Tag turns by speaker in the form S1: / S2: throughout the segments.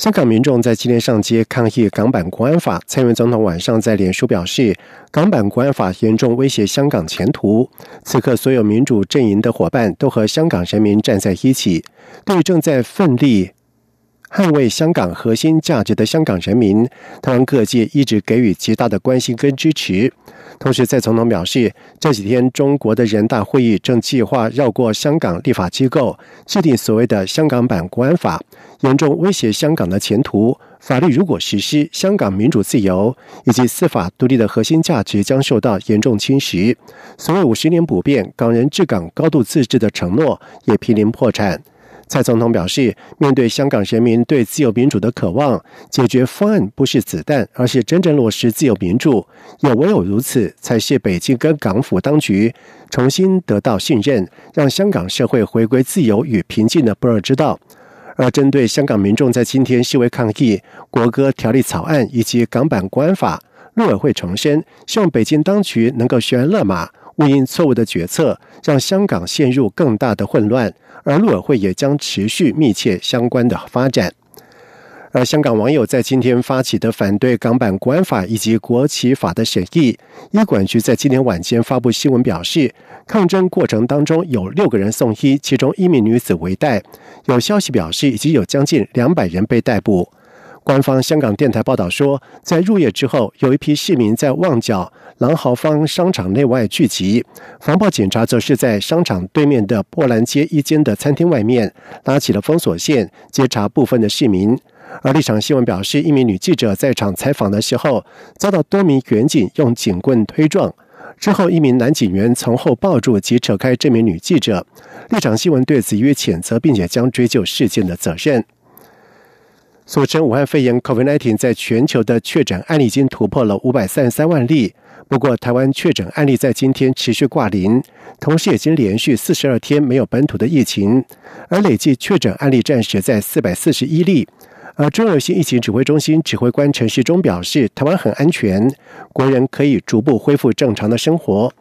S1: 香港民众在今天上街抗议港版国安法。蔡英文总统晚上在脸书表示，港版国安法严重威胁香港前途。此刻，所有民主阵营的伙伴都和香港人民站在一起，对正在奋力。捍卫香港核心价值的香港人民，台湾各界一直给予极大的关心跟支持。同时，蔡总统表示，这几天中国的人大会议正计划绕过香港立法机构，制定所谓的香港版国安法，严重威胁香港的前途。法律如果实施，香港民主自由以及司法独立的核心价值将受到严重侵蚀。所谓五十年不变、港人治港、高度自治的承诺，也濒临破产。蔡总统表示，面对香港人民对自由民主的渴望，解决方案不是子弹，而是真正落实自由民主。也唯有如此，才是北京跟港府当局重新得到信任，让香港社会回归自由与平静的不二之道。而针对香港民众在今天示威抗议国歌条例草案以及港版国安法，陆委会重申，希望北京当局能够悬崖勒马。勿因错误的决策让香港陷入更大的混乱，而陆委会也将持续密切相关的发展。而香港网友在今天发起的反对港版国安法以及国旗法的审议，医管局在今天晚间发布新闻表示，抗争过程当中有六个人送医，其中一名女子为代。有消息表示，已经有将近两百人被逮捕。官方香港电台报道说，在入夜之后，有一批市民在旺角朗豪坊商场内外聚集，防暴警察则是在商场对面的波兰街一间的餐厅外面拉起了封锁线，截查部分的市民。而立场新闻表示，一名女记者在场采访的时候，遭到多名远警用警棍推撞，之后一名男警员从后抱住及扯开这名女记者。立场新闻对此予以谴责，并且将追究事件的责任。俗称武汉肺炎 （COVID-19） 在全球的确诊案例已经突破了五百三十三万例。不过，台湾确诊案例在今天持续挂零，同时已经连续四十二天没有本土的疫情，而累计确诊案例暂时在四百四十一例。而中流行疫情指挥中心指挥官陈时中表示，台湾很安全，国人可以逐步恢复正常的生活。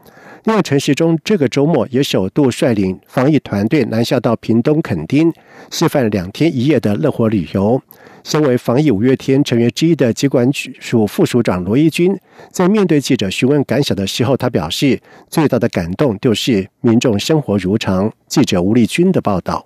S1: 另外，陈时中这个周末也首度率领防疫团队南下到屏东垦丁，示范两天一夜的乐活旅游。身为防疫五月天成员之一的机管署副署长罗一军，在面对记者询问感想的时候，他表示最大的感动就是民众生活如常。记者吴丽君的报道。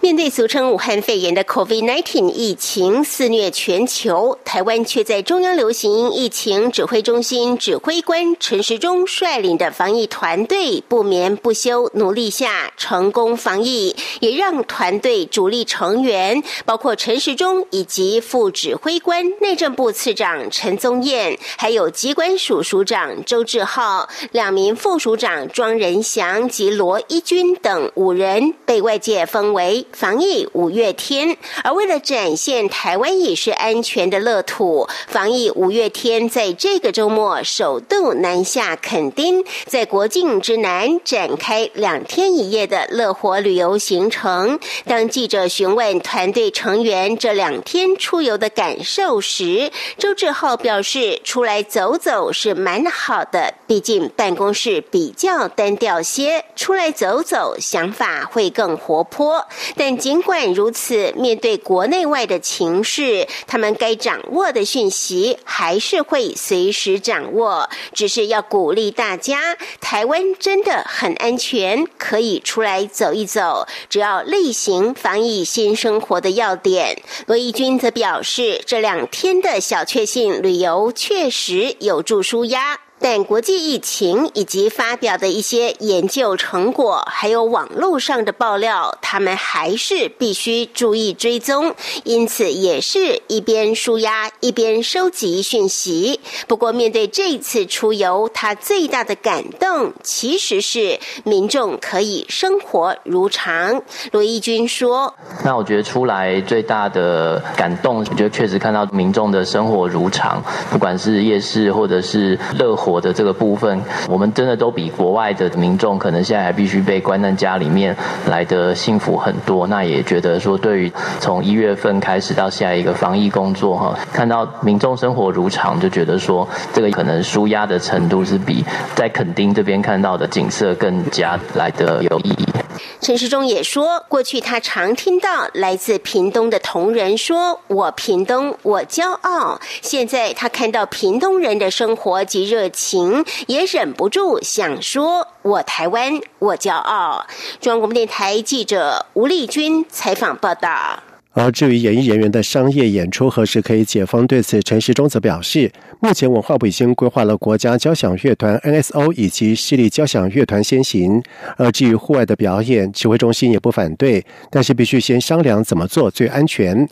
S2: 面对俗称武汉肺炎的 COVID-19 疫情肆虐全球，台湾却在中央流行疫情指挥中心指挥官陈时中率领的防疫团队不眠不休努力下成功防疫，也让团队主力成员包括陈时中以及副指挥官内政部次长陈宗彦，还有机关署署长周志浩、两名副署长庄仁祥及罗一军等五人被外界封。为防疫五月天，而为了展现台湾也是安全的乐土，防疫五月天在这个周末首度南下垦丁，在国境之南展开两天一夜的乐活旅游行程。当记者询问团队成员这两天出游的感受时，周志浩表示：“出来走走是蛮好的，毕竟办公室比较单调些，出来走走想法会更活泼。”但尽管如此，面对国内外的情势，他们该掌握的讯息还是会随时掌握。只是要鼓励大家，台湾真的很安全，可以出来走一走。只要例行防疫新生活的要点，罗义军则表示，这两天的小确幸旅游确实有助舒压。但国际疫情以及发表的一些研究成果，还有网络上的爆料，他们还是必须注意追踪。因此，也是一边舒压一边收集讯息。不过，面对这次出游，他最大的感动其实是民众可以生活如常。罗义军说：“
S3: 那我觉得出来最大的感动，我觉得确实看到民众的生活如常，不管是夜市或者是乐活。”我的这个部分，我们真的都比国外的民众可能现在还必须被关在家里面来的幸福很多。那也觉得说，对于从一月份开始到下一个防疫工作哈，看到民众生活如常，就觉得说这个可能舒压的程度是比在垦丁这边看到的景色更加来的有意义。
S2: 陈时中也说，过去他常听到来自屏东的同仁说：“我屏东，我骄傲。”现在他看到屏东人的生活及热情，也忍不住想说：“我台湾，我骄傲。”中央广播电台记者吴丽君采访报道。
S1: 而至于演艺人员的商业演出何时可以解封，对此陈时中则表示，目前文化部已经规划了国家交响乐团 NSO 以及市立交响乐团先行。而至于户外的表演，指挥中心也不反对，但是必须先商量怎么做最安全。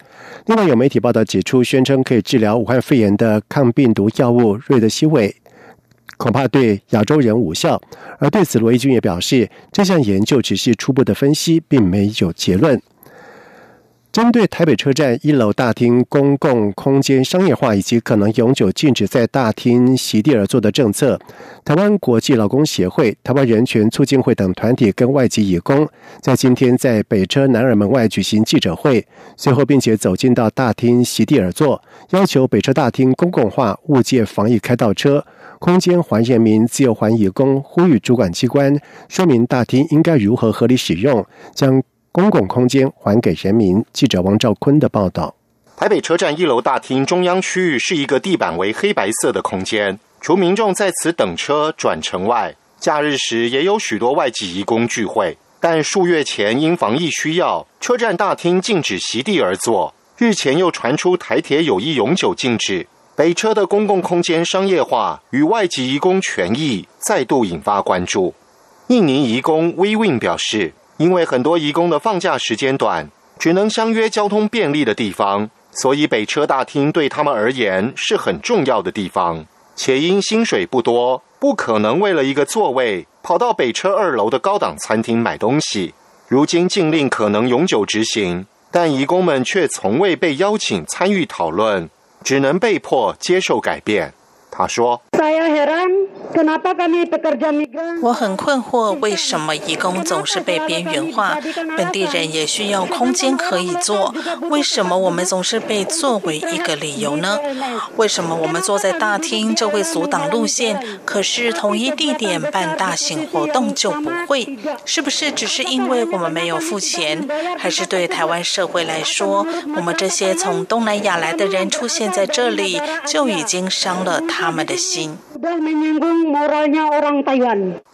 S1: 另外有媒体报道指出，宣称可以治疗武汉肺炎的抗病毒药物瑞德西韦，恐怕对亚洲人无效。而对此，罗毅军也表示，这项研究只是初步的分析，并没有结论。针对台北车站一楼大厅公共空间商业化以及可能永久禁止在大厅席地而坐的政策，台湾国际劳工协会、台湾人权促进会等团体跟外籍义工在今天在北车南耳门外举行记者会，随后并且走进到大厅席地而坐，要求北车大厅公共化，勿借防疫开倒车，空间还人民，自由还义工，呼吁主管机关说明大厅应该如何合理使用，将。公共空间还给人民。记者王兆坤的报道：
S4: 台北车站一楼大厅中央区域是一个地板为黑白色的空间，除民众在此等车转乘外，假日时也有许多外籍移工聚会。但数月前因防疫需要，车站大厅禁止席地而坐。日前又传出台铁有意永久禁止北车的公共空间商业化与外籍移工权益，再度引发关注。印尼移工 Vwin 表示。因为很多移工的放假时间短，只能相约交通便利的地方，所以北车大厅对他们而言是很重要的地方。且因薪水不多，不可能为了一个座位跑到北车二楼的高档餐厅买东西。如今禁令可能永久执行，但移工们却从未被邀请参与讨论，只能被迫接受改变。他说。
S5: 我很困惑，为什么义工总是被边缘化？本地人也需要空间可以坐，为什么我们总是被作为一个理由呢？为什么我们坐在大厅就会阻挡路线，可是同一地点办大型活动就不会？是不是只是因为我们没有付钱？还是对台湾社会来说，我们这些从东南亚来的人出现在这里，就已经伤了他们的心？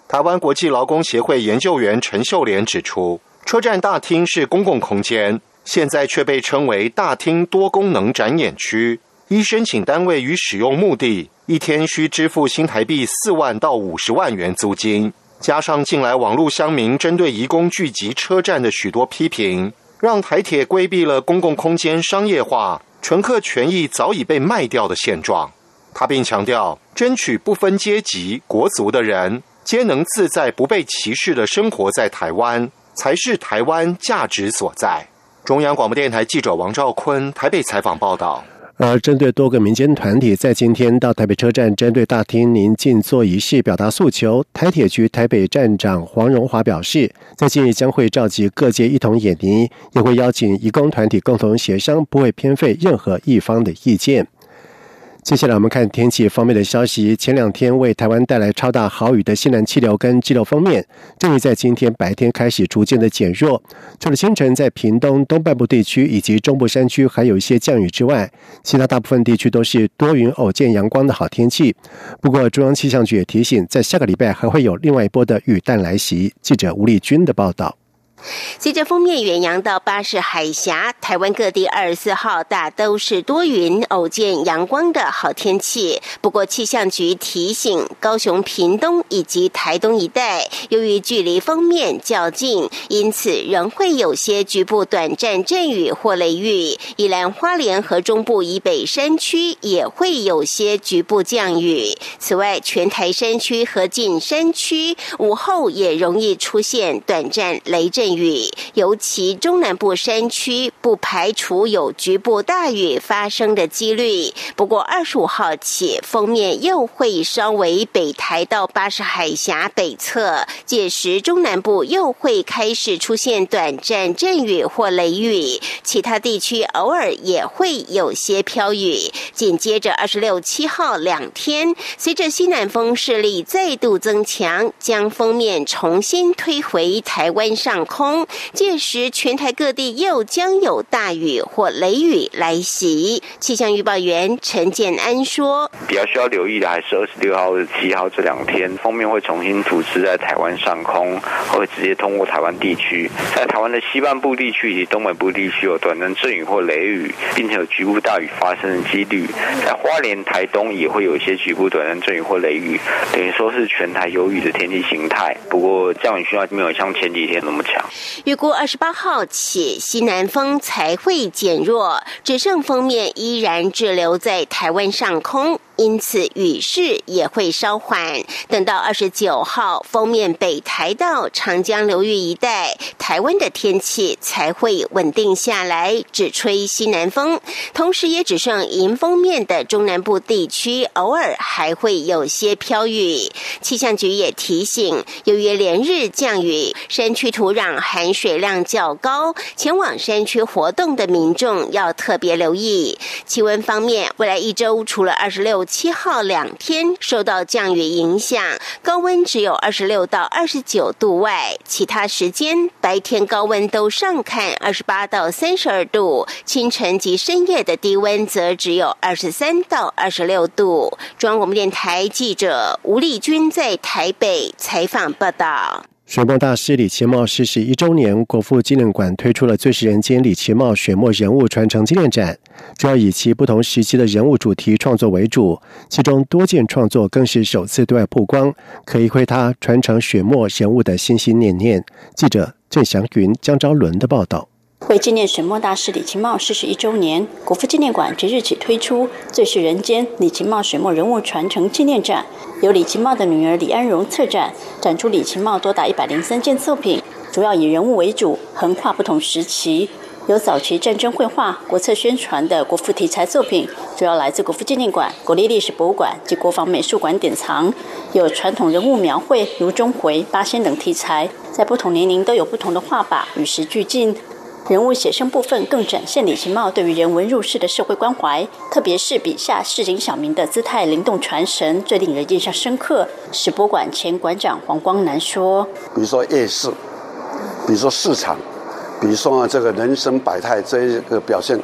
S4: 台湾国际劳工协会研究员陈秀莲指出，车站大厅是公共空间，现在却被称为大厅多功能展演区。依申请单位与使用目的，一天需支付新台币四万到五十万元租金。加上近来网络乡民针对移工聚集车站的许多批评，让台铁规避了公共空间商业化、乘客权益早已被卖掉的现状。他并强调，争取不分阶级、国族的人皆能自在、不被歧视的生活在台湾，才是台湾价值所在。中央广播电台记者王兆坤台北采访报道。
S1: 而针对多个民间团体在今天到台北车站针对大厅宁静坐仪式表达诉求，台铁局台北站长黄荣华表示，在近日将会召集各界一同演拟，也会邀请义工团体共同协商，不会偏废任何一方的意见。接下来我们看天气方面的消息。前两天为台湾带来超大豪雨的西南气流跟气流方面，终于在今天白天开始逐渐的减弱。除了清晨在屏东东半部地区以及中部山区还有一些降雨之外，其他大部分地区都是多云偶见阳光的好天气。不过中央气象局也提醒，在下个礼拜还会有另外一波的雨弹来袭。记者吴丽君的报道。
S2: 随着封面远扬到巴士海峡，台湾各地二十四号大都是多云偶见阳光的好天气。不过气象局提醒，高雄、屏东以及台东一带，由于距离封面较近，因此仍会有些局部短暂阵雨或雷雨。宜兰花莲和中部以北山区也会有些局部降雨。此外，全台山区和近山区午后也容易出现短暂雷阵。雨，尤其中南部山区不排除有局部大雨发生的几率。不过二十五号起，封面又会稍微北抬到巴士海峡北侧，届时中南部又会开始出现短暂阵雨或雷雨，其他地区偶尔也会有些飘雨。紧接着二十六七号两天，随着西南风势力再度增强，将封面重新推回台湾上空，届时全台各地又将有大雨或雷雨来袭。气象预报员陈建安说：“
S6: 比较需要留意的还是二十六号、二十七号这两天，封面会重新组织在台湾上空，会直接通过台湾地区，在台湾的西半部地区以及东北部地区有短暂阵雨或雷雨，并且有局部大雨发生的几率。在花莲、台东也会有一些局部短暂阵雨或雷雨，等于说是全台有雨的天气形态。不过降雨需要没有像前几天那么强。
S2: 预估二十八号起，西南风才会减弱，只剩封面依然滞留在台湾上空。因此雨势也会稍缓，等到二十九号封面北台到长江流域一带，台湾的天气才会稳定下来，只吹西南风。同时，也只剩迎风面的中南部地区，偶尔还会有些飘雨。气象局也提醒，由于连日降雨，山区土壤含水量较高，前往山区活动的民众要特别留意。气温方面，未来一周除了二十六。七号两天受到降雨影响，高温只有二十六到二十九度外，其他时间白天高温都上看二十八到三十二度，清晨及深夜的低温则只有二十三到二十六度。中央广播电台记者吴丽君在台北采访报道。
S1: 水墨大师李奇茂逝世一周年，国父纪念馆推出了《最是人间李奇茂水墨人物传承纪念展》，主要以其不同时期的人物主题创作为主，其中多件创作更是首次对外曝光，可以窥他传承水墨人物的心心念念。记者郑祥云、江昭伦的报道。
S7: 为纪念水墨大师李奇茂逝世一周年，国父纪念馆即日起推出《最是人间李奇茂水墨人物传承纪念展》，由李奇茂的女儿李安荣策展，展出李奇茂多达一百零三件作品，主要以人物为主，横跨不同时期。有早期战争绘画、国策宣传的国父题材作品，主要来自国父纪念馆、国立历史博物馆及国防美术馆典藏；有传统人物描绘，如钟馗、八仙等题材，在不同年龄都有不同的画法，与时俱进。人物写生部分更展现李奇茂对于人文入世的社会关怀，特别是笔下市井小民的姿态灵动传神，最令人印象深刻。史博馆前馆长黄光南说：“
S8: 比如说夜市，比如说市场，比如说啊这个人生百态，这一个表现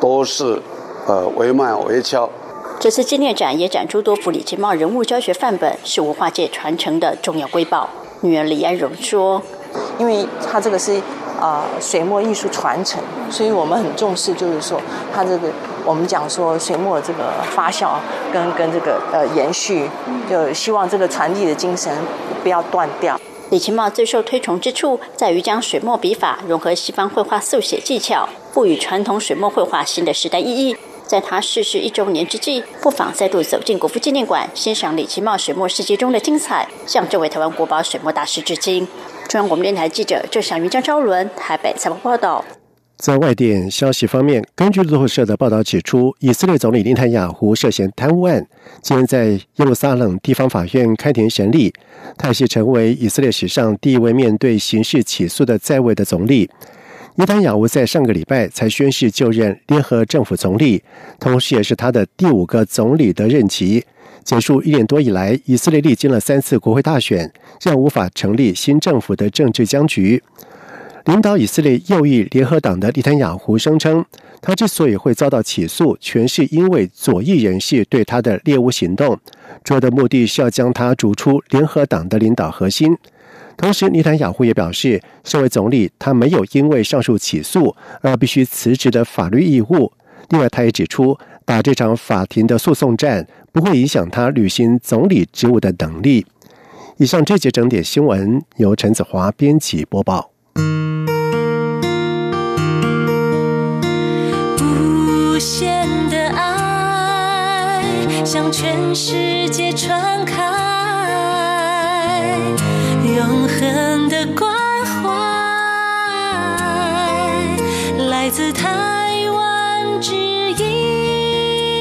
S8: 都是呃惟妙惟肖。”
S7: 这次纪念展也展出多幅李奇茂人物教学范本，是文化界传承的重要瑰宝。女儿李安荣说：“
S9: 因为他这个是。”啊，水墨艺术传承，所以我们很重视，就是说，它这个我们讲说水墨这个发酵跟跟这个呃延续，就希望这个传递的精神不要断掉。
S7: 李清茂最受推崇之处，在于将水墨笔法融合西方绘画速写技巧，赋予传统水墨绘画新的时代意义。在他逝世一周年之际，不妨再度走进国父纪念馆，欣赏李清茂水墨世界中的精彩，向这位台湾国宝水墨大师致敬。中央广播电台记者郑祥云、张昭伦台北采访报道。
S1: 在外电消息方面，根据路透社的报道指出，以色列总理林坦雅胡涉嫌贪污案，今天在耶路撒冷地方法院开庭审理，他是成为以色列史上第一位面对刑事起诉的在位的总理。林坦雅胡在上个礼拜才宣誓就任联合政府总理，同时也是他的第五个总理的任期。结束一年多以来，以色列历经了三次国会大选，让无法成立新政府的政治僵局。领导以色列右翼联合党的利坦雅胡声称，他之所以会遭到起诉，全是因为左翼人士对他的猎物行动，主要的目的是要将他逐出联合党的领导核心。同时，尼坦雅胡也表示，身为总理，他没有因为上述起诉而必须辞职的法律义务。另外，他也指出，打这场法庭的诉讼战。不会影响他履行总理职务的能力。以上这节整点新闻由陈子华编辑播报。无限的爱向全世界传开，永恒的关怀
S10: 来自台湾之音。